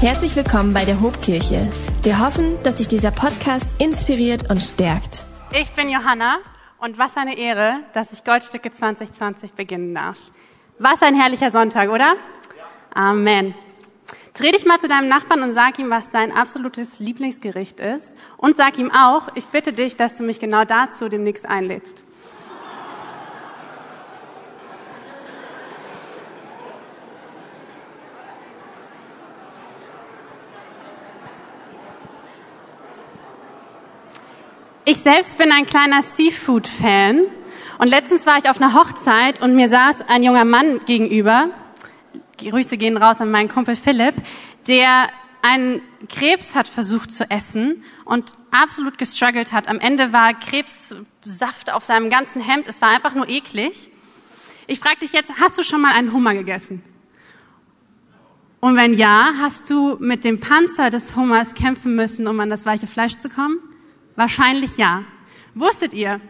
Herzlich willkommen bei der Hobkirche. Wir hoffen, dass dich dieser Podcast inspiriert und stärkt. Ich bin Johanna und was eine Ehre, dass ich Goldstücke 2020 beginnen darf. Was ein herrlicher Sonntag, oder? Amen. Dreh dich mal zu deinem Nachbarn und sag ihm, was dein absolutes Lieblingsgericht ist. Und sag ihm auch, ich bitte dich, dass du mich genau dazu demnächst einlädst. Ich selbst bin ein kleiner Seafood-Fan und letztens war ich auf einer Hochzeit und mir saß ein junger Mann gegenüber. Grüße gehen raus an meinen Kumpel Philipp, der einen Krebs hat versucht zu essen und absolut gestruggelt hat. Am Ende war Krebssaft auf seinem ganzen Hemd. Es war einfach nur eklig. Ich frage dich jetzt, hast du schon mal einen Hummer gegessen? Und wenn ja, hast du mit dem Panzer des Hummers kämpfen müssen, um an das weiche Fleisch zu kommen? Wahrscheinlich ja. Wusstet ihr,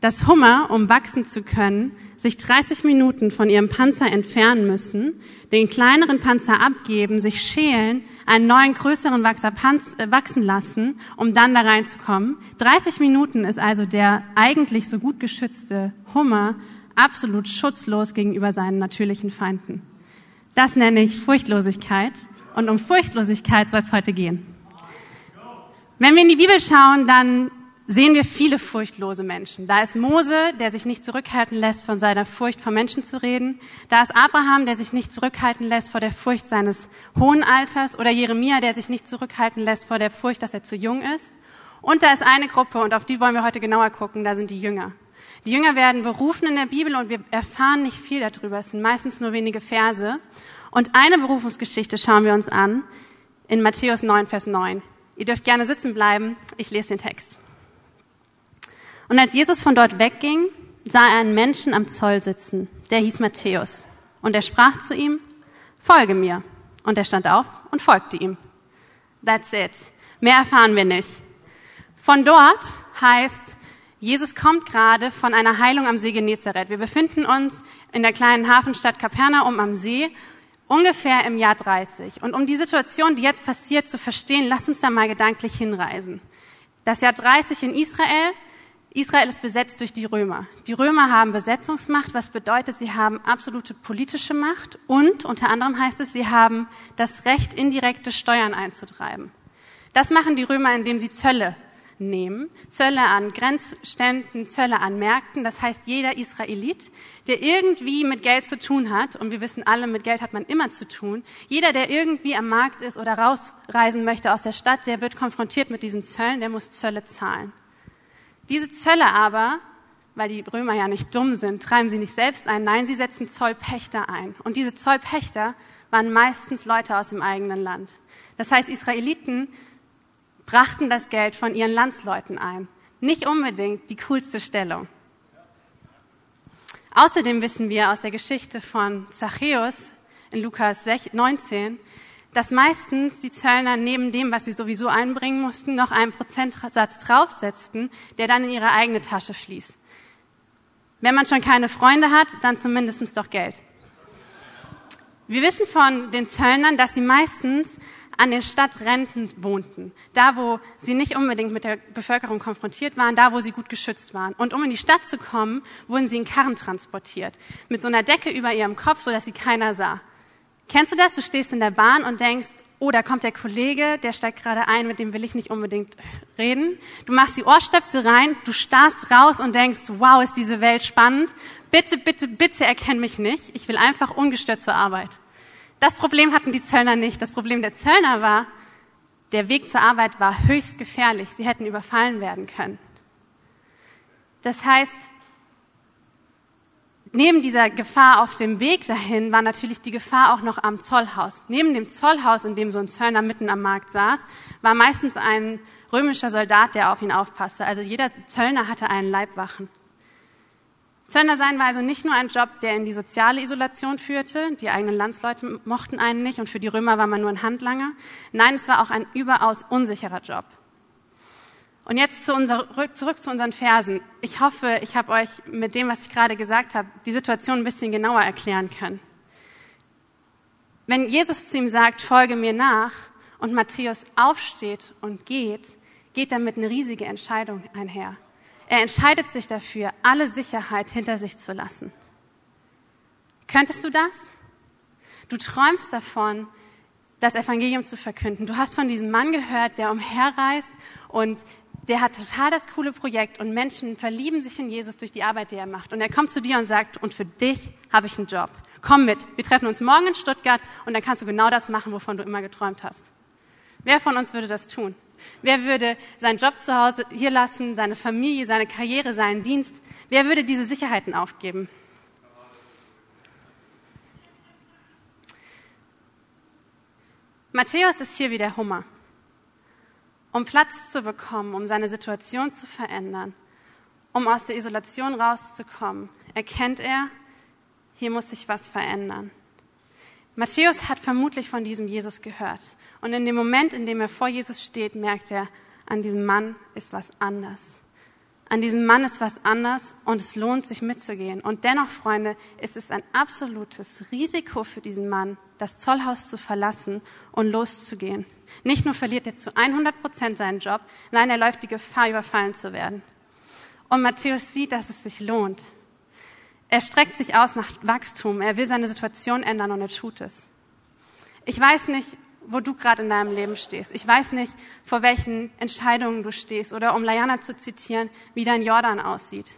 dass Hummer, um wachsen zu können, sich 30 Minuten von ihrem Panzer entfernen müssen, den kleineren Panzer abgeben, sich schälen, einen neuen größeren Wachser Panz, äh, wachsen lassen, um dann da reinzukommen. 30 Minuten ist also der eigentlich so gut geschützte Hummer absolut schutzlos gegenüber seinen natürlichen Feinden. Das nenne ich Furchtlosigkeit und um Furchtlosigkeit soll es heute gehen. Wenn wir in die Bibel schauen, dann sehen wir viele furchtlose Menschen. Da ist Mose, der sich nicht zurückhalten lässt, von seiner Furcht vor Menschen zu reden. Da ist Abraham, der sich nicht zurückhalten lässt vor der Furcht seines hohen Alters. Oder Jeremia, der sich nicht zurückhalten lässt vor der Furcht, dass er zu jung ist. Und da ist eine Gruppe, und auf die wollen wir heute genauer gucken, da sind die Jünger. Die Jünger werden berufen in der Bibel und wir erfahren nicht viel darüber. Es sind meistens nur wenige Verse. Und eine Berufungsgeschichte schauen wir uns an in Matthäus 9, Vers 9. Ihr dürft gerne sitzen bleiben. Ich lese den Text. Und als Jesus von dort wegging, sah er einen Menschen am Zoll sitzen. Der hieß Matthäus. Und er sprach zu ihm, folge mir. Und er stand auf und folgte ihm. That's it. Mehr erfahren wir nicht. Von dort heißt, Jesus kommt gerade von einer Heilung am See Genezareth. Wir befinden uns in der kleinen Hafenstadt Kapernaum am See ungefähr im Jahr 30. Und um die Situation, die jetzt passiert, zu verstehen, lass uns da mal gedanklich hinreisen. Das Jahr 30 in Israel. Israel ist besetzt durch die Römer. Die Römer haben Besetzungsmacht, was bedeutet, sie haben absolute politische Macht und unter anderem heißt es, sie haben das Recht, indirekte Steuern einzutreiben. Das machen die Römer, indem sie Zölle nehmen. Zölle an Grenzständen, Zölle an Märkten. Das heißt, jeder Israelit, der irgendwie mit Geld zu tun hat, und wir wissen alle, mit Geld hat man immer zu tun, jeder, der irgendwie am Markt ist oder rausreisen möchte aus der Stadt, der wird konfrontiert mit diesen Zöllen, der muss Zölle zahlen. Diese Zölle aber, weil die Römer ja nicht dumm sind, treiben sie nicht selbst ein, nein, sie setzen Zollpächter ein. Und diese Zollpächter waren meistens Leute aus dem eigenen Land. Das heißt, Israeliten brachten das Geld von ihren Landsleuten ein. Nicht unbedingt die coolste Stellung. Außerdem wissen wir aus der Geschichte von Zachäus in Lukas 19, dass meistens die Zöllner neben dem, was sie sowieso einbringen mussten, noch einen Prozentsatz draufsetzten, der dann in ihre eigene Tasche fließt. Wenn man schon keine Freunde hat, dann zumindest doch Geld. Wir wissen von den Zöllnern, dass sie meistens an den Stadtrenten wohnten, da wo sie nicht unbedingt mit der Bevölkerung konfrontiert waren, da wo sie gut geschützt waren. Und um in die Stadt zu kommen, wurden sie in Karren transportiert, mit so einer Decke über ihrem Kopf, sodass sie keiner sah. Kennst du das? Du stehst in der Bahn und denkst, oh, da kommt der Kollege, der steigt gerade ein, mit dem will ich nicht unbedingt reden. Du machst die Ohrstöpsel rein, du starrst raus und denkst, wow, ist diese Welt spannend. Bitte, bitte, bitte erkenn mich nicht. Ich will einfach ungestört zur Arbeit. Das Problem hatten die Zöllner nicht. Das Problem der Zöllner war, der Weg zur Arbeit war höchst gefährlich. Sie hätten überfallen werden können. Das heißt, neben dieser Gefahr auf dem Weg dahin war natürlich die Gefahr auch noch am Zollhaus. Neben dem Zollhaus, in dem so ein Zöllner mitten am Markt saß, war meistens ein römischer Soldat, der auf ihn aufpasste. Also jeder Zöllner hatte einen Leibwachen. Zöllner sein war also nicht nur ein Job, der in die soziale Isolation führte. Die eigenen Landsleute mochten einen nicht und für die Römer war man nur ein Handlanger. Nein, es war auch ein überaus unsicherer Job. Und jetzt zu unser, zurück zu unseren Versen. Ich hoffe, ich habe euch mit dem, was ich gerade gesagt habe, die Situation ein bisschen genauer erklären können. Wenn Jesus zu ihm sagt, folge mir nach, und Matthäus aufsteht und geht, geht damit eine riesige Entscheidung einher. Er entscheidet sich dafür, alle Sicherheit hinter sich zu lassen. Könntest du das? Du träumst davon, das Evangelium zu verkünden. Du hast von diesem Mann gehört, der umherreist und der hat total das coole Projekt und Menschen verlieben sich in Jesus durch die Arbeit, die er macht. Und er kommt zu dir und sagt, und für dich habe ich einen Job. Komm mit, wir treffen uns morgen in Stuttgart und dann kannst du genau das machen, wovon du immer geträumt hast. Wer von uns würde das tun? Wer würde seinen Job zu Hause hier lassen, seine Familie, seine Karriere, seinen Dienst? Wer würde diese Sicherheiten aufgeben? Matthäus ist hier wie der Hummer. Um Platz zu bekommen, um seine Situation zu verändern, um aus der Isolation rauszukommen, erkennt er, hier muss sich was verändern. Matthäus hat vermutlich von diesem Jesus gehört. Und in dem Moment, in dem er vor Jesus steht, merkt er, an diesem Mann ist was anders. An diesem Mann ist was anders und es lohnt sich mitzugehen. Und dennoch, Freunde, ist es ein absolutes Risiko für diesen Mann, das Zollhaus zu verlassen und loszugehen. Nicht nur verliert er zu 100 Prozent seinen Job, nein, er läuft die Gefahr, überfallen zu werden. Und Matthäus sieht, dass es sich lohnt. Er streckt sich aus nach Wachstum. Er will seine Situation ändern und er tut es. Ich weiß nicht, wo du gerade in deinem Leben stehst. Ich weiß nicht, vor welchen Entscheidungen du stehst oder um Layana zu zitieren, wie dein Jordan aussieht.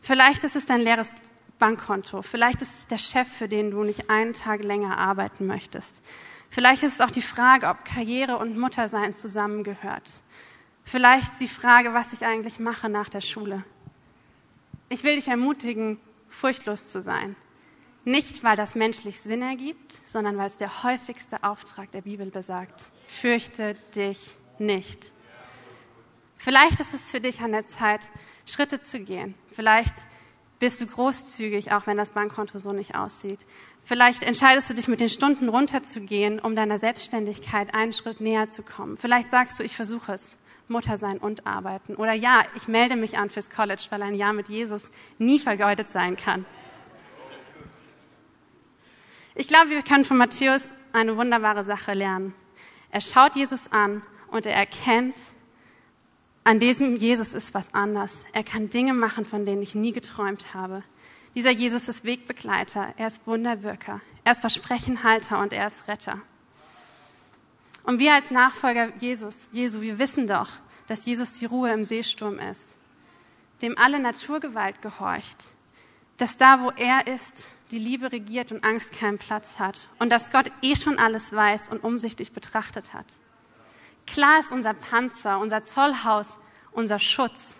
Vielleicht ist es dein leeres Bankkonto. Vielleicht ist es der Chef, für den du nicht einen Tag länger arbeiten möchtest. Vielleicht ist es auch die Frage, ob Karriere und Muttersein zusammengehört. Vielleicht die Frage, was ich eigentlich mache nach der Schule. Ich will dich ermutigen, furchtlos zu sein. Nicht, weil das menschlich Sinn ergibt, sondern weil es der häufigste Auftrag der Bibel besagt. Fürchte dich nicht. Vielleicht ist es für dich an der Zeit, Schritte zu gehen. Vielleicht bist du großzügig, auch wenn das Bankkonto so nicht aussieht. Vielleicht entscheidest du dich mit den Stunden runterzugehen, um deiner Selbstständigkeit einen Schritt näher zu kommen. Vielleicht sagst du, ich versuche es. Mutter sein und arbeiten. Oder ja, ich melde mich an fürs College, weil ein Jahr mit Jesus nie vergeudet sein kann. Ich glaube, wir können von Matthäus eine wunderbare Sache lernen. Er schaut Jesus an und er erkennt, an diesem Jesus ist was anders. Er kann Dinge machen, von denen ich nie geträumt habe. Dieser Jesus ist Wegbegleiter, er ist Wunderwirker, er ist Versprechenhalter und er ist Retter. Und wir als Nachfolger Jesus, Jesu, wir wissen doch, dass Jesus die Ruhe im Seesturm ist, dem alle Naturgewalt gehorcht, dass da, wo er ist, die Liebe regiert und Angst keinen Platz hat und dass Gott eh schon alles weiß und umsichtig betrachtet hat. Klar ist unser Panzer, unser Zollhaus, unser Schutz.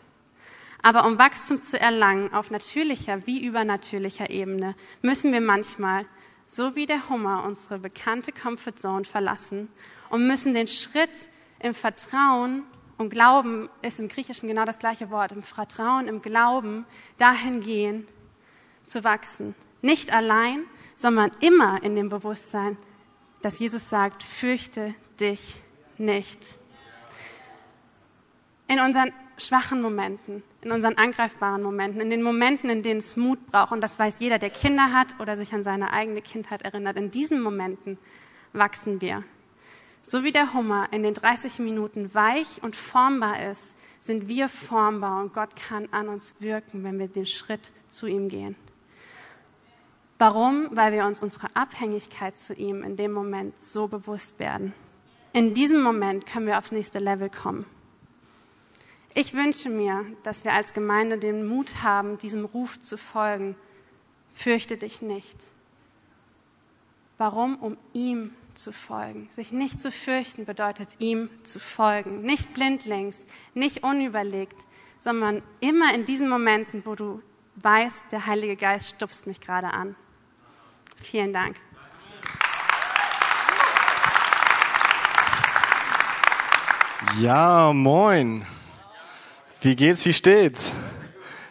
Aber um Wachstum zu erlangen auf natürlicher wie übernatürlicher Ebene, müssen wir manchmal, so wie der Hummer, unsere bekannte Comfortzone verlassen und müssen den Schritt im Vertrauen und Glauben ist im Griechischen genau das gleiche Wort, im Vertrauen, im Glauben dahin gehen, zu wachsen. Nicht allein, sondern immer in dem Bewusstsein, dass Jesus sagt, fürchte dich nicht. In unseren schwachen Momenten, in unseren angreifbaren Momenten, in den Momenten, in denen es Mut braucht, und das weiß jeder, der Kinder hat oder sich an seine eigene Kindheit erinnert, in diesen Momenten wachsen wir. So wie der Hummer in den 30 Minuten weich und formbar ist, sind wir formbar und Gott kann an uns wirken, wenn wir den Schritt zu ihm gehen. Warum? Weil wir uns unserer Abhängigkeit zu ihm in dem Moment so bewusst werden. In diesem Moment können wir aufs nächste Level kommen. Ich wünsche mir, dass wir als Gemeinde den Mut haben, diesem Ruf zu folgen. Fürchte dich nicht. Warum? Um ihm zu folgen. Sich nicht zu fürchten bedeutet ihm zu folgen. Nicht blindlings, nicht unüberlegt, sondern immer in diesen Momenten, wo du weißt, der Heilige Geist stupst mich gerade an. Vielen Dank. Ja, moin. Wie geht's, wie steht's?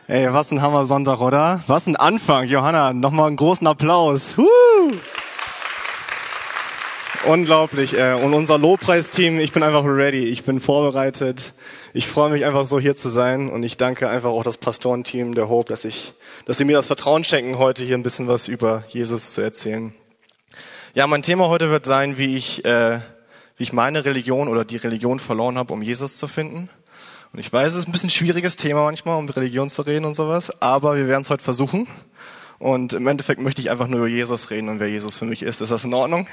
Ey, was ein Hammer Sonntag, oder? Was ein Anfang, Johanna. Nochmal einen großen Applaus. Woo! Unglaublich. Äh, und unser Lobpreisteam, ich bin einfach ready. Ich bin vorbereitet. Ich freue mich einfach so hier zu sein. Und ich danke einfach auch das Pastorenteam der Hope, dass ich, dass sie mir das Vertrauen schenken, heute hier ein bisschen was über Jesus zu erzählen. Ja, mein Thema heute wird sein, wie ich, äh, wie ich meine Religion oder die Religion verloren habe, um Jesus zu finden. Und ich weiß, es ist ein bisschen schwieriges Thema manchmal, um Religion zu reden und sowas, aber wir werden es heute versuchen. Und im Endeffekt möchte ich einfach nur über Jesus reden und wer Jesus für mich ist. Ist das in Ordnung?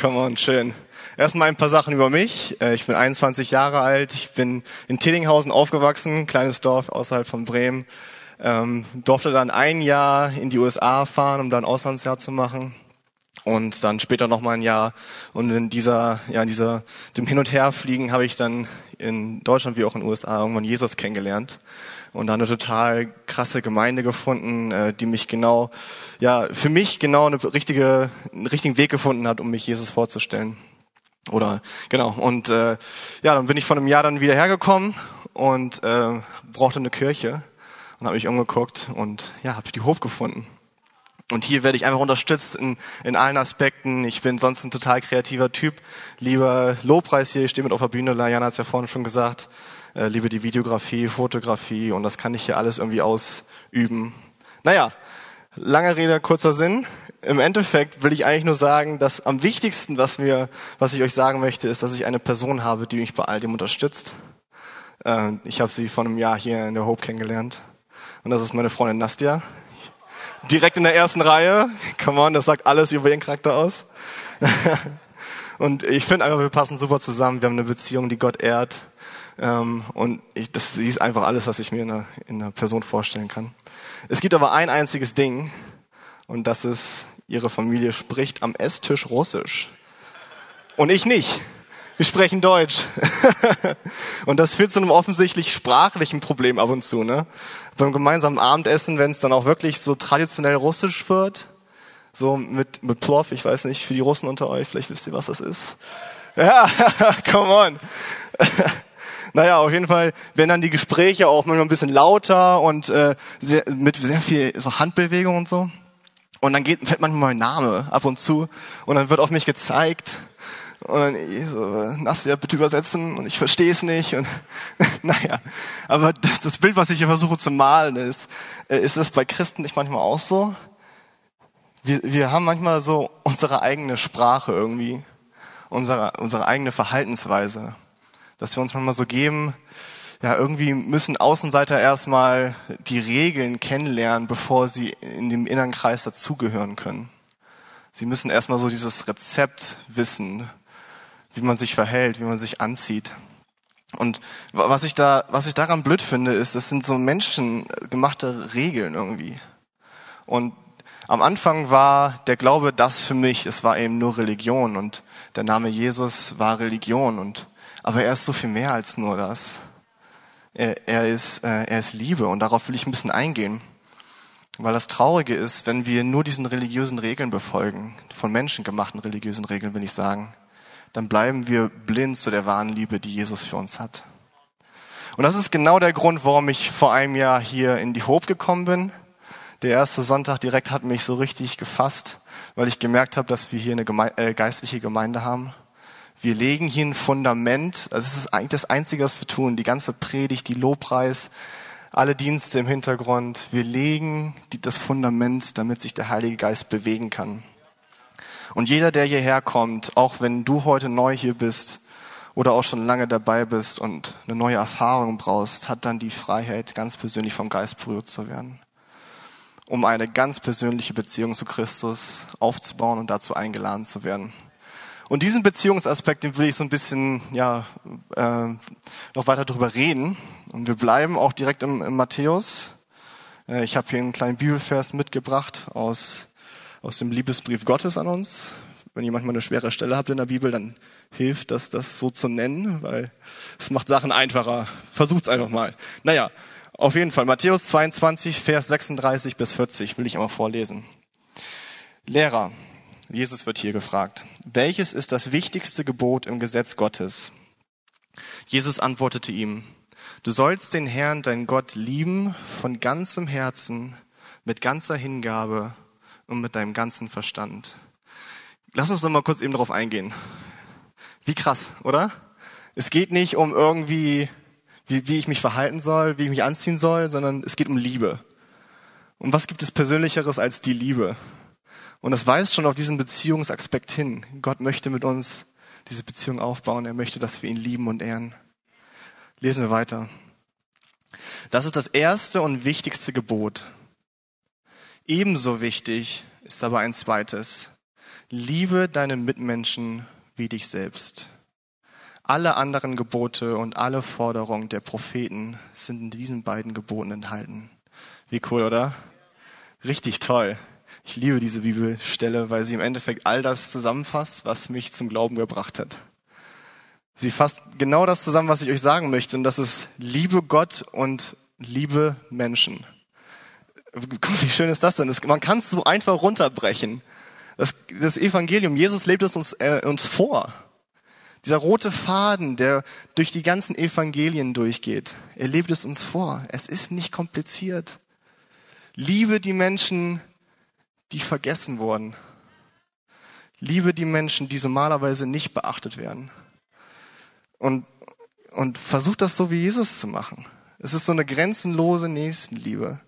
Come on, schön. Erstmal ein paar Sachen über mich. Äh, ich bin 21 Jahre alt. Ich bin in Tedinghausen aufgewachsen, kleines Dorf außerhalb von Bremen. Ähm, durfte dann ein Jahr in die USA fahren, um da ein Auslandsjahr zu machen und dann später noch mal ein Jahr. Und in dieser, ja, in dieser, dem Hin- und Herfliegen habe ich dann in Deutschland wie auch in den USA irgendwann Jesus kennengelernt und da eine total krasse Gemeinde gefunden, äh, die mich genau, ja, für mich genau eine richtige, einen richtigen Weg gefunden hat, um mich Jesus vorzustellen. Oder genau. Und äh, ja, dann bin ich von einem Jahr dann wieder hergekommen und äh, brauchte eine Kirche und habe mich umgeguckt und ja, habe die Hof gefunden. Und hier werde ich einfach unterstützt in, in allen Aspekten. Ich bin sonst ein total kreativer Typ. Lieber Lobpreis hier, ich stehe mit auf der Bühne, Lajana hat es ja vorhin schon gesagt. Äh, liebe die Videografie, Fotografie und das kann ich hier alles irgendwie ausüben. Naja, lange Rede, kurzer Sinn. Im Endeffekt will ich eigentlich nur sagen, dass am wichtigsten, was mir, was ich euch sagen möchte, ist, dass ich eine Person habe, die mich bei all dem unterstützt. Äh, ich habe sie vor einem Jahr hier in der Hope kennengelernt. Und das ist meine Freundin Nastja direkt in der ersten Reihe. Come on, das sagt alles über ihren Charakter aus. und ich finde einfach, wir passen super zusammen. Wir haben eine Beziehung, die Gott ehrt. Ähm, und ich, das ist einfach alles, was ich mir in einer, in einer Person vorstellen kann. Es gibt aber ein einziges Ding. Und das ist, ihre Familie spricht am Esstisch Russisch. Und ich nicht. Wir sprechen Deutsch. und das führt zu einem offensichtlich sprachlichen Problem ab und zu. Ne? Beim gemeinsamen Abendessen, wenn es dann auch wirklich so traditionell russisch wird, so mit, mit Plov, ich weiß nicht, für die Russen unter euch, vielleicht wisst ihr, was das ist. Ja, come on. Naja, auf jeden Fall werden dann die Gespräche auch manchmal ein bisschen lauter und äh, sehr, mit sehr viel so Handbewegung und so. Und dann geht, fällt manchmal mein Name ab und zu und dann wird auf mich gezeigt und dann ich so, Nastja, bitte übersetzen und ich verstehe es nicht. Und naja, aber das, das Bild, was ich hier versuche zu malen, ist, äh, ist das bei Christen nicht manchmal auch so? Wir, wir haben manchmal so unsere eigene Sprache irgendwie, unsere, unsere eigene Verhaltensweise, dass wir uns manchmal so geben, ja, irgendwie müssen Außenseiter erstmal die Regeln kennenlernen, bevor sie in dem inneren Kreis dazugehören können. Sie müssen erstmal so dieses Rezept wissen, wie man sich verhält, wie man sich anzieht. Und was ich da, was ich daran blöd finde, ist, das sind so menschengemachte Regeln irgendwie. Und am Anfang war der Glaube das für mich, es war eben nur Religion und der Name Jesus war Religion und, aber er ist so viel mehr als nur das. Er, er ist, äh, er ist Liebe und darauf will ich ein bisschen eingehen. Weil das Traurige ist, wenn wir nur diesen religiösen Regeln befolgen, von Menschen gemachten religiösen Regeln will ich sagen, dann bleiben wir blind zu der wahren Liebe, die Jesus für uns hat. Und das ist genau der Grund, warum ich vor einem Jahr hier in die Hope gekommen bin. Der erste Sonntag direkt hat mich so richtig gefasst, weil ich gemerkt habe, dass wir hier eine Geme äh, geistliche Gemeinde haben. Wir legen hier ein Fundament, also es ist eigentlich das Einzige, was wir tun, die ganze Predigt, die Lobpreis, alle Dienste im Hintergrund. Wir legen die, das Fundament, damit sich der Heilige Geist bewegen kann. Und jeder, der hierher kommt, auch wenn du heute neu hier bist oder auch schon lange dabei bist und eine neue Erfahrung brauchst, hat dann die Freiheit, ganz persönlich vom Geist berührt zu werden, um eine ganz persönliche Beziehung zu Christus aufzubauen und dazu eingeladen zu werden. Und diesen Beziehungsaspekt, den will ich so ein bisschen ja äh, noch weiter drüber reden. Und wir bleiben auch direkt im, im Matthäus. Äh, ich habe hier einen kleinen Bibelvers mitgebracht aus aus dem Liebesbrief Gottes an uns. Wenn ihr manchmal eine schwere Stelle habt in der Bibel, dann hilft das, das so zu nennen, weil es macht Sachen einfacher. Versucht's einfach mal. Naja, auf jeden Fall. Matthäus 22, Vers 36 bis 40 will ich einmal vorlesen. Lehrer, Jesus wird hier gefragt, welches ist das wichtigste Gebot im Gesetz Gottes? Jesus antwortete ihm, du sollst den Herrn, dein Gott, lieben von ganzem Herzen, mit ganzer Hingabe und mit deinem ganzen Verstand. Lass uns doch mal kurz eben darauf eingehen. Wie krass, oder? Es geht nicht um irgendwie, wie, wie ich mich verhalten soll, wie ich mich anziehen soll, sondern es geht um Liebe. Und was gibt es Persönlicheres als die Liebe? Und es weist schon auf diesen Beziehungsaspekt hin. Gott möchte mit uns diese Beziehung aufbauen. Er möchte, dass wir ihn lieben und ehren. Lesen wir weiter. Das ist das erste und wichtigste Gebot. Ebenso wichtig ist aber ein zweites. Liebe deine Mitmenschen wie dich selbst. Alle anderen Gebote und alle Forderungen der Propheten sind in diesen beiden Geboten enthalten. Wie cool, oder? Richtig toll. Ich liebe diese Bibelstelle, weil sie im Endeffekt all das zusammenfasst, was mich zum Glauben gebracht hat. Sie fasst genau das zusammen, was ich euch sagen möchte, und das ist Liebe Gott und liebe Menschen. Wie schön ist das denn? Man kann es so einfach runterbrechen. Das, das Evangelium, Jesus lebt es uns, äh, uns vor. Dieser rote Faden, der durch die ganzen Evangelien durchgeht, er lebt es uns vor. Es ist nicht kompliziert. Liebe die Menschen, die vergessen wurden. Liebe die Menschen, die normalerweise nicht beachtet werden. Und, und versuch das so wie Jesus zu machen. Es ist so eine grenzenlose Nächstenliebe.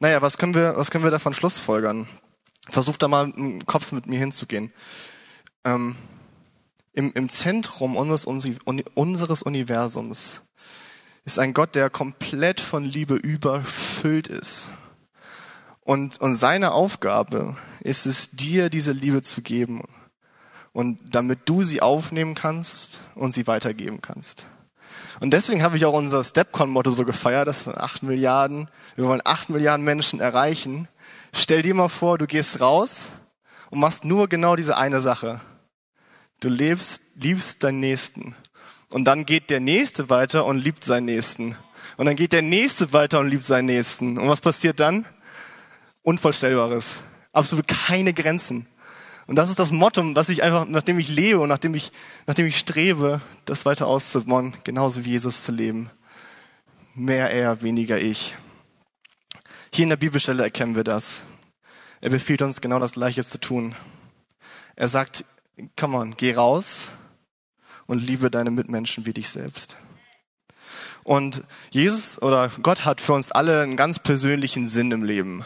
Naja, was können wir, was können wir davon schlussfolgern? Versuch da mal im Kopf mit mir hinzugehen. Ähm, im, Im Zentrum unseres, unseres Universums ist ein Gott, der komplett von Liebe überfüllt ist. Und, und seine Aufgabe ist es, dir diese Liebe zu geben. Und damit du sie aufnehmen kannst und sie weitergeben kannst. Und deswegen habe ich auch unser Stepcon-Motto so gefeiert, dass wir acht Milliarden, wir wollen acht Milliarden Menschen erreichen. Stell dir mal vor, du gehst raus und machst nur genau diese eine Sache. Du lebst, liebst deinen Nächsten. Und dann geht der Nächste weiter und liebt seinen Nächsten. Und dann geht der Nächste weiter und liebt seinen Nächsten. Und was passiert dann? Unvorstellbares. Absolut keine Grenzen. Und das ist das Motto, was ich einfach, nachdem ich lebe und nachdem ich, nachdem ich strebe, das weiter auszubauen, genauso wie Jesus zu leben. Mehr er, weniger ich. Hier in der Bibelstelle erkennen wir das. Er befiehlt uns genau das Gleiche zu tun. Er sagt, come on, geh raus und liebe deine Mitmenschen wie dich selbst. Und Jesus oder Gott hat für uns alle einen ganz persönlichen Sinn im Leben.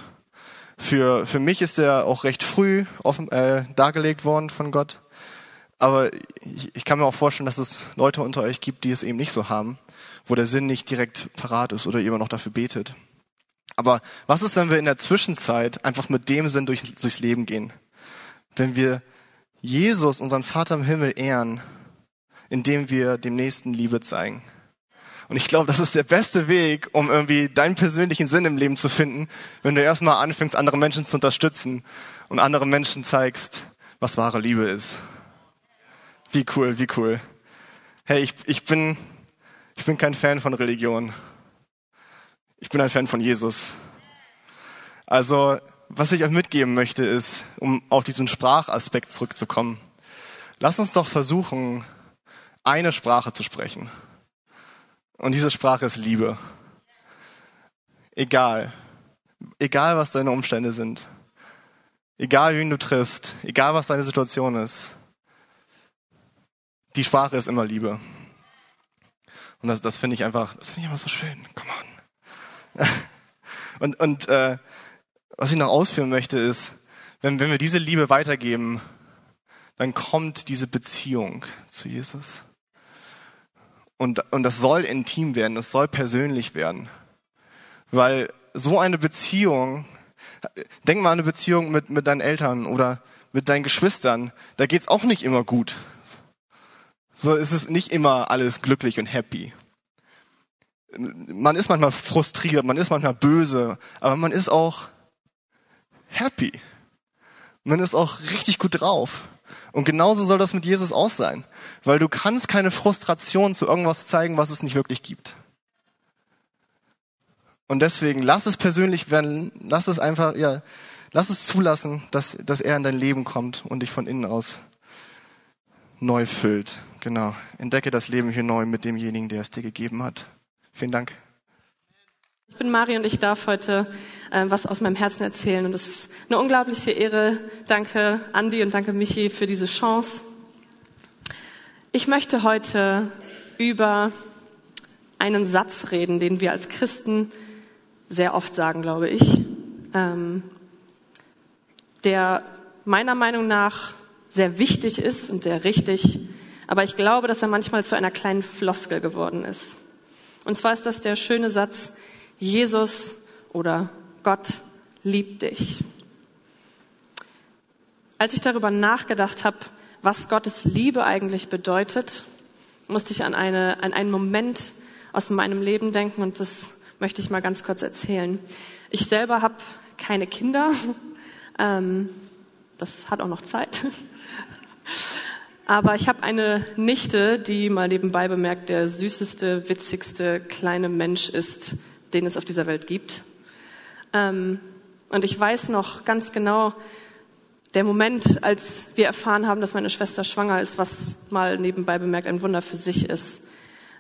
Für, für mich ist er auch recht früh offen, äh, dargelegt worden von Gott. Aber ich, ich kann mir auch vorstellen, dass es Leute unter euch gibt, die es eben nicht so haben, wo der Sinn nicht direkt parat ist oder ihr immer noch dafür betet. Aber was ist, wenn wir in der Zwischenzeit einfach mit dem Sinn durch, durchs Leben gehen? Wenn wir Jesus, unseren Vater im Himmel, ehren, indem wir dem Nächsten Liebe zeigen. Und ich glaube, das ist der beste Weg, um irgendwie deinen persönlichen Sinn im Leben zu finden, wenn du erstmal anfängst, andere Menschen zu unterstützen und anderen Menschen zeigst, was wahre Liebe ist. Wie cool, wie cool. Hey, ich, ich bin, ich bin kein Fan von Religion. Ich bin ein Fan von Jesus. Also, was ich euch mitgeben möchte, ist, um auf diesen Sprachaspekt zurückzukommen. Lass uns doch versuchen, eine Sprache zu sprechen. Und diese Sprache ist Liebe. Egal. Egal, was deine Umstände sind. Egal, wen du triffst. Egal, was deine Situation ist. Die Sprache ist immer Liebe. Und das, das finde ich einfach, das finde ich einfach so schön. Come on. und und äh, was ich noch ausführen möchte ist, wenn, wenn wir diese Liebe weitergeben, dann kommt diese Beziehung zu Jesus. Und, und das soll intim werden, das soll persönlich werden. Weil so eine Beziehung, denk mal an eine Beziehung mit, mit deinen Eltern oder mit deinen Geschwistern, da geht's auch nicht immer gut. So ist es nicht immer alles glücklich und happy. Man ist manchmal frustriert, man ist manchmal böse, aber man ist auch happy. Man ist auch richtig gut drauf. Und genauso soll das mit Jesus auch sein. Weil du kannst keine Frustration zu irgendwas zeigen, was es nicht wirklich gibt. Und deswegen lass es persönlich werden, lass es einfach, ja, lass es zulassen, dass, dass er in dein Leben kommt und dich von innen aus neu füllt. Genau. Entdecke das Leben hier neu mit demjenigen, der es dir gegeben hat. Vielen Dank. Ich bin Mari und ich darf heute äh, was aus meinem Herzen erzählen. Und es ist eine unglaubliche Ehre. Danke Andi und danke Michi für diese Chance. Ich möchte heute über einen Satz reden, den wir als Christen sehr oft sagen, glaube ich. Ähm, der meiner Meinung nach sehr wichtig ist und sehr richtig, aber ich glaube, dass er manchmal zu einer kleinen Floskel geworden ist. Und zwar ist das der schöne Satz, Jesus oder Gott liebt dich. Als ich darüber nachgedacht habe, was Gottes Liebe eigentlich bedeutet, musste ich an, eine, an einen Moment aus meinem Leben denken und das möchte ich mal ganz kurz erzählen. Ich selber habe keine Kinder. Ähm, das hat auch noch Zeit. Aber ich habe eine Nichte, die mal nebenbei bemerkt der süßeste, witzigste kleine Mensch ist, den es auf dieser Welt gibt. Ähm, und ich weiß noch ganz genau, der Moment, als wir erfahren haben, dass meine Schwester schwanger ist, was mal nebenbei bemerkt ein Wunder für sich ist.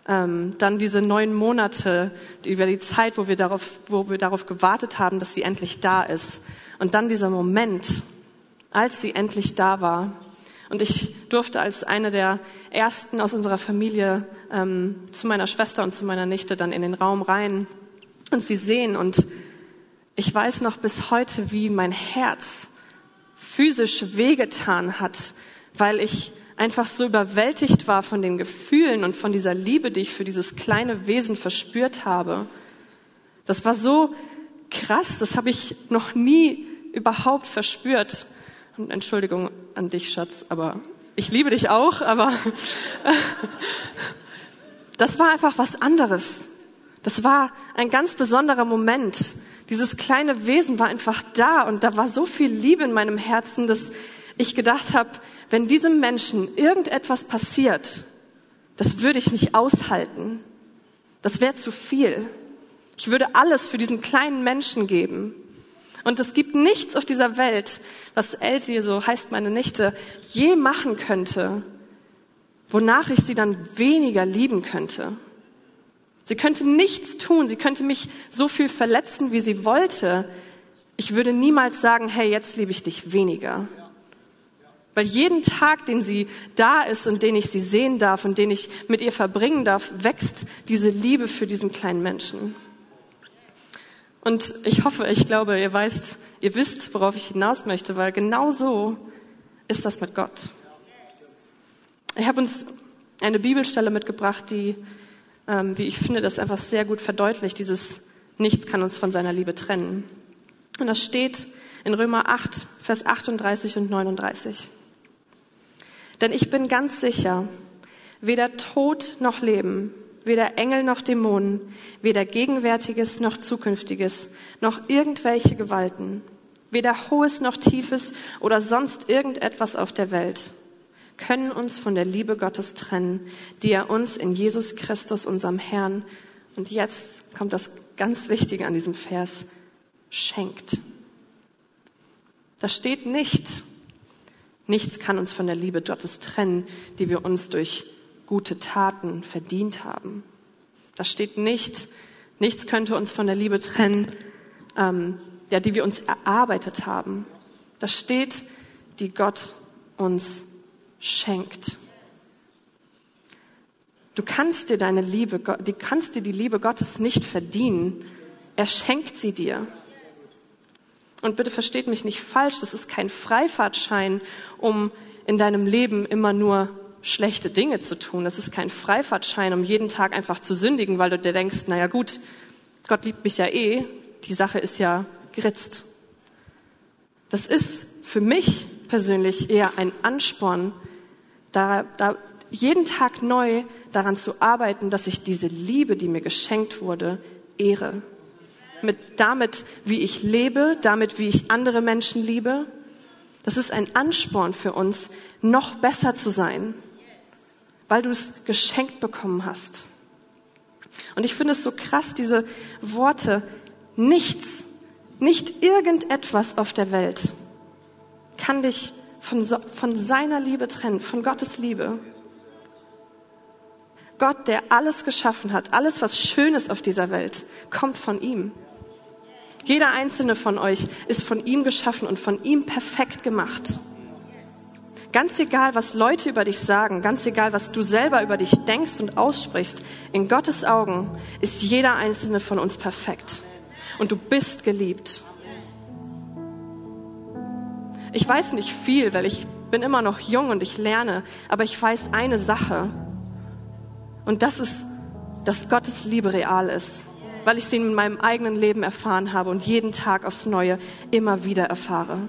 Ähm, dann diese neun Monate, über die Zeit, wo wir, darauf, wo wir darauf gewartet haben, dass sie endlich da ist. Und dann dieser Moment, als sie endlich da war. Und ich durfte als eine der ersten aus unserer Familie ähm, zu meiner Schwester und zu meiner Nichte dann in den Raum rein und sie sehen. Und ich weiß noch bis heute, wie mein Herz physisch wehgetan hat, weil ich einfach so überwältigt war von den Gefühlen und von dieser Liebe, die ich für dieses kleine Wesen verspürt habe. Das war so krass, das habe ich noch nie überhaupt verspürt. Und Entschuldigung an dich, Schatz, aber ich liebe dich auch, aber das war einfach was anderes. Das war ein ganz besonderer Moment. Dieses kleine Wesen war einfach da und da war so viel Liebe in meinem Herzen, dass ich gedacht habe, wenn diesem Menschen irgendetwas passiert, das würde ich nicht aushalten. Das wäre zu viel. Ich würde alles für diesen kleinen Menschen geben. Und es gibt nichts auf dieser Welt, was Elsie, so heißt meine Nichte, je machen könnte, wonach ich sie dann weniger lieben könnte. Sie könnte nichts tun, sie könnte mich so viel verletzen, wie sie wollte. Ich würde niemals sagen, hey, jetzt liebe ich dich weniger. Weil jeden Tag, den sie da ist und den ich sie sehen darf und den ich mit ihr verbringen darf, wächst diese Liebe für diesen kleinen Menschen. Und ich hoffe, ich glaube, ihr weißt, ihr wisst, worauf ich hinaus möchte, weil genau so ist das mit Gott. Ich habe uns eine Bibelstelle mitgebracht, die, ähm, wie ich finde, das einfach sehr gut verdeutlicht. Dieses Nichts kann uns von seiner Liebe trennen. Und das steht in Römer 8, Vers 38 und 39. Denn ich bin ganz sicher, weder Tod noch Leben, weder Engel noch Dämonen, weder Gegenwärtiges noch Zukünftiges, noch irgendwelche Gewalten, weder Hohes noch Tiefes oder sonst irgendetwas auf der Welt können uns von der Liebe Gottes trennen, die er uns in Jesus Christus, unserem Herrn, und jetzt kommt das ganz Wichtige an diesem Vers, schenkt. Da steht nicht, Nichts kann uns von der Liebe Gottes trennen, die wir uns durch gute Taten verdient haben. Da steht nicht, nichts könnte uns von der Liebe trennen, ähm, ja, die wir uns erarbeitet haben. Da steht, die Gott uns schenkt. Du kannst dir deine Liebe, du kannst dir die Liebe Gottes nicht verdienen. Er schenkt sie dir. Und bitte versteht mich nicht falsch, das ist kein Freifahrtschein, um in deinem Leben immer nur schlechte Dinge zu tun. Das ist kein Freifahrtschein, um jeden Tag einfach zu sündigen, weil du dir denkst, naja gut, Gott liebt mich ja eh, die Sache ist ja geritzt. Das ist für mich persönlich eher ein Ansporn, da, da jeden Tag neu daran zu arbeiten, dass ich diese Liebe, die mir geschenkt wurde, ehre mit damit, wie ich lebe, damit, wie ich andere Menschen liebe. Das ist ein Ansporn für uns, noch besser zu sein, weil du es geschenkt bekommen hast. Und ich finde es so krass, diese Worte, nichts, nicht irgendetwas auf der Welt kann dich von, von seiner Liebe trennen, von Gottes Liebe. Gott, der alles geschaffen hat, alles, was schön ist auf dieser Welt, kommt von ihm. Jeder einzelne von euch ist von ihm geschaffen und von ihm perfekt gemacht. Ganz egal, was Leute über dich sagen, ganz egal, was du selber über dich denkst und aussprichst, in Gottes Augen ist jeder einzelne von uns perfekt. Und du bist geliebt. Ich weiß nicht viel, weil ich bin immer noch jung und ich lerne, aber ich weiß eine Sache. Und das ist, dass Gottes Liebe real ist, weil ich sie in meinem eigenen Leben erfahren habe und jeden Tag aufs Neue immer wieder erfahre.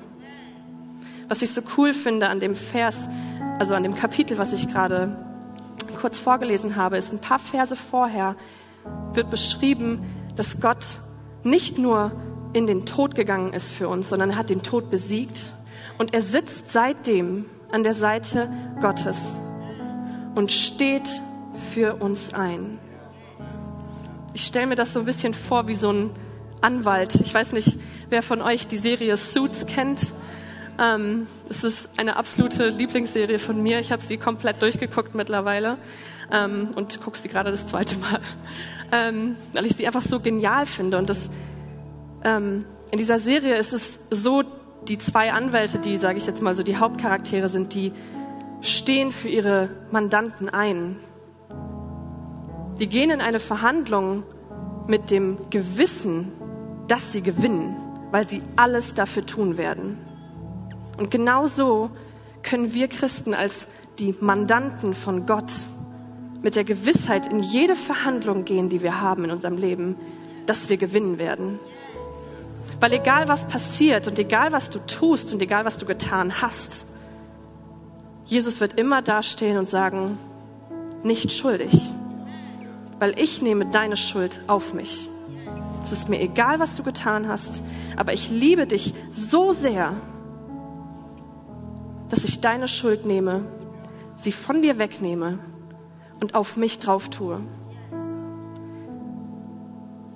Was ich so cool finde an dem Vers, also an dem Kapitel, was ich gerade kurz vorgelesen habe, ist ein paar Verse vorher wird beschrieben, dass Gott nicht nur in den Tod gegangen ist für uns, sondern er hat den Tod besiegt und er sitzt seitdem an der Seite Gottes und steht für uns ein. Ich stelle mir das so ein bisschen vor wie so ein Anwalt. Ich weiß nicht, wer von euch die Serie Suits kennt. Ähm, es ist eine absolute Lieblingsserie von mir. Ich habe sie komplett durchgeguckt mittlerweile ähm, und gucke sie gerade das zweite Mal, ähm, weil ich sie einfach so genial finde. Und das, ähm, in dieser Serie ist es so, die zwei Anwälte, die, sage ich jetzt mal so, die Hauptcharaktere sind, die stehen für ihre Mandanten ein. Die gehen in eine Verhandlung mit dem Gewissen, dass sie gewinnen, weil sie alles dafür tun werden. Und genau so können wir Christen als die Mandanten von Gott mit der Gewissheit in jede Verhandlung gehen, die wir haben in unserem Leben, dass wir gewinnen werden. Weil egal was passiert und egal was du tust und egal was du getan hast, Jesus wird immer dastehen und sagen, nicht schuldig, weil ich nehme deine Schuld auf mich. Es ist mir egal, was du getan hast, aber ich liebe dich so sehr, dass ich deine Schuld nehme, sie von dir wegnehme und auf mich drauf tue.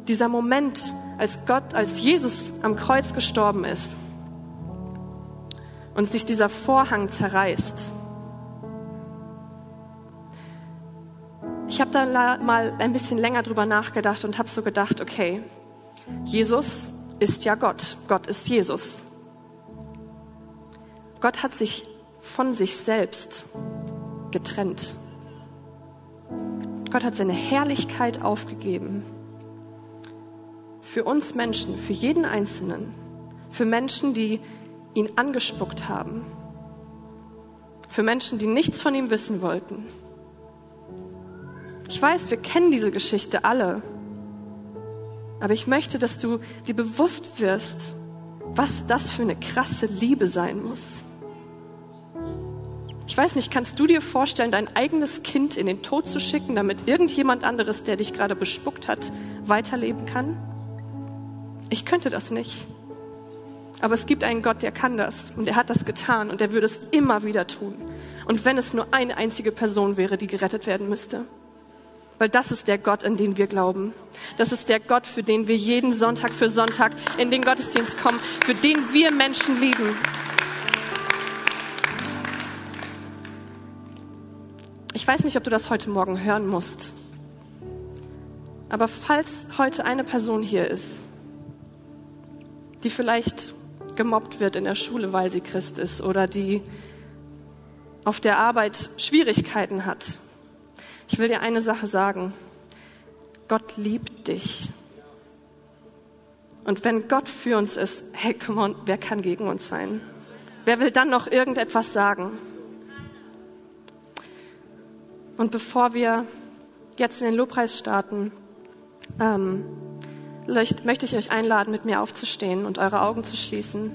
Dieser Moment, als Gott, als Jesus am Kreuz gestorben ist und sich dieser Vorhang zerreißt. Ich habe da mal ein bisschen länger drüber nachgedacht und habe so gedacht, okay, Jesus ist ja Gott, Gott ist Jesus. Gott hat sich von sich selbst getrennt. Gott hat seine Herrlichkeit aufgegeben. Für uns Menschen, für jeden Einzelnen, für Menschen, die ihn angespuckt haben, für Menschen, die nichts von ihm wissen wollten. Ich weiß, wir kennen diese Geschichte alle, aber ich möchte, dass du dir bewusst wirst, was das für eine krasse Liebe sein muss. Ich weiß nicht, kannst du dir vorstellen, dein eigenes Kind in den Tod zu schicken, damit irgendjemand anderes, der dich gerade bespuckt hat, weiterleben kann? Ich könnte das nicht. Aber es gibt einen Gott, der kann das und er hat das getan und er würde es immer wieder tun. Und wenn es nur eine einzige Person wäre, die gerettet werden müsste. Weil das ist der Gott, an den wir glauben. Das ist der Gott, für den wir jeden Sonntag für Sonntag in den Gottesdienst kommen, für den wir Menschen lieben. Ich weiß nicht, ob du das heute Morgen hören musst. Aber falls heute eine Person hier ist, die vielleicht gemobbt wird in der Schule, weil sie Christ ist, oder die auf der Arbeit Schwierigkeiten hat, ich will dir eine Sache sagen. Gott liebt dich. Und wenn Gott für uns ist, hey, come on, wer kann gegen uns sein? Wer will dann noch irgendetwas sagen? Und bevor wir jetzt in den Lobpreis starten, ähm, möchte ich euch einladen, mit mir aufzustehen und eure Augen zu schließen.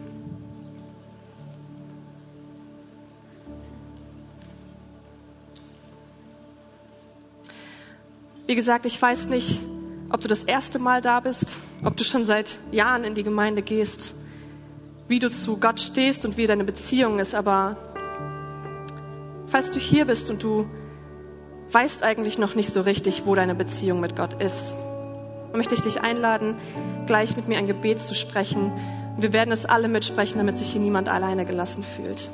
Wie gesagt, ich weiß nicht, ob du das erste Mal da bist, ob du schon seit Jahren in die Gemeinde gehst, wie du zu Gott stehst und wie deine Beziehung ist, aber falls du hier bist und du weißt eigentlich noch nicht so richtig, wo deine Beziehung mit Gott ist, möchte ich dich einladen, gleich mit mir ein Gebet zu sprechen. Wir werden es alle mitsprechen, damit sich hier niemand alleine gelassen fühlt.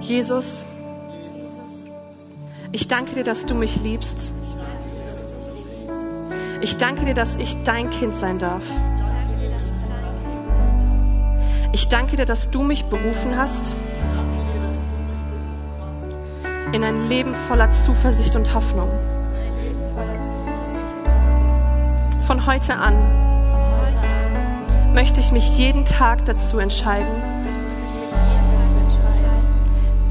Jesus, ich danke dir, dass du mich liebst. Ich danke dir, dass ich dein Kind sein darf. Ich danke dir, dass du mich berufen hast in ein Leben voller Zuversicht und Hoffnung. Von heute an möchte ich mich jeden Tag dazu entscheiden,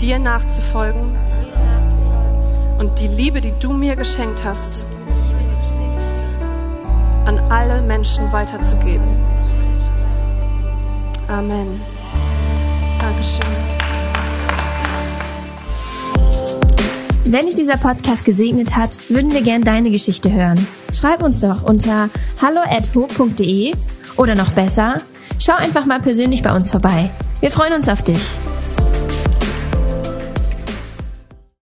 dir nachzufolgen und die Liebe, die du mir geschenkt hast, an alle Menschen weiterzugeben. Amen. Dankeschön. Wenn dich dieser Podcast gesegnet hat, würden wir gern deine Geschichte hören. Schreib uns doch unter hallo@ho.de oder noch besser, schau einfach mal persönlich bei uns vorbei. Wir freuen uns auf dich.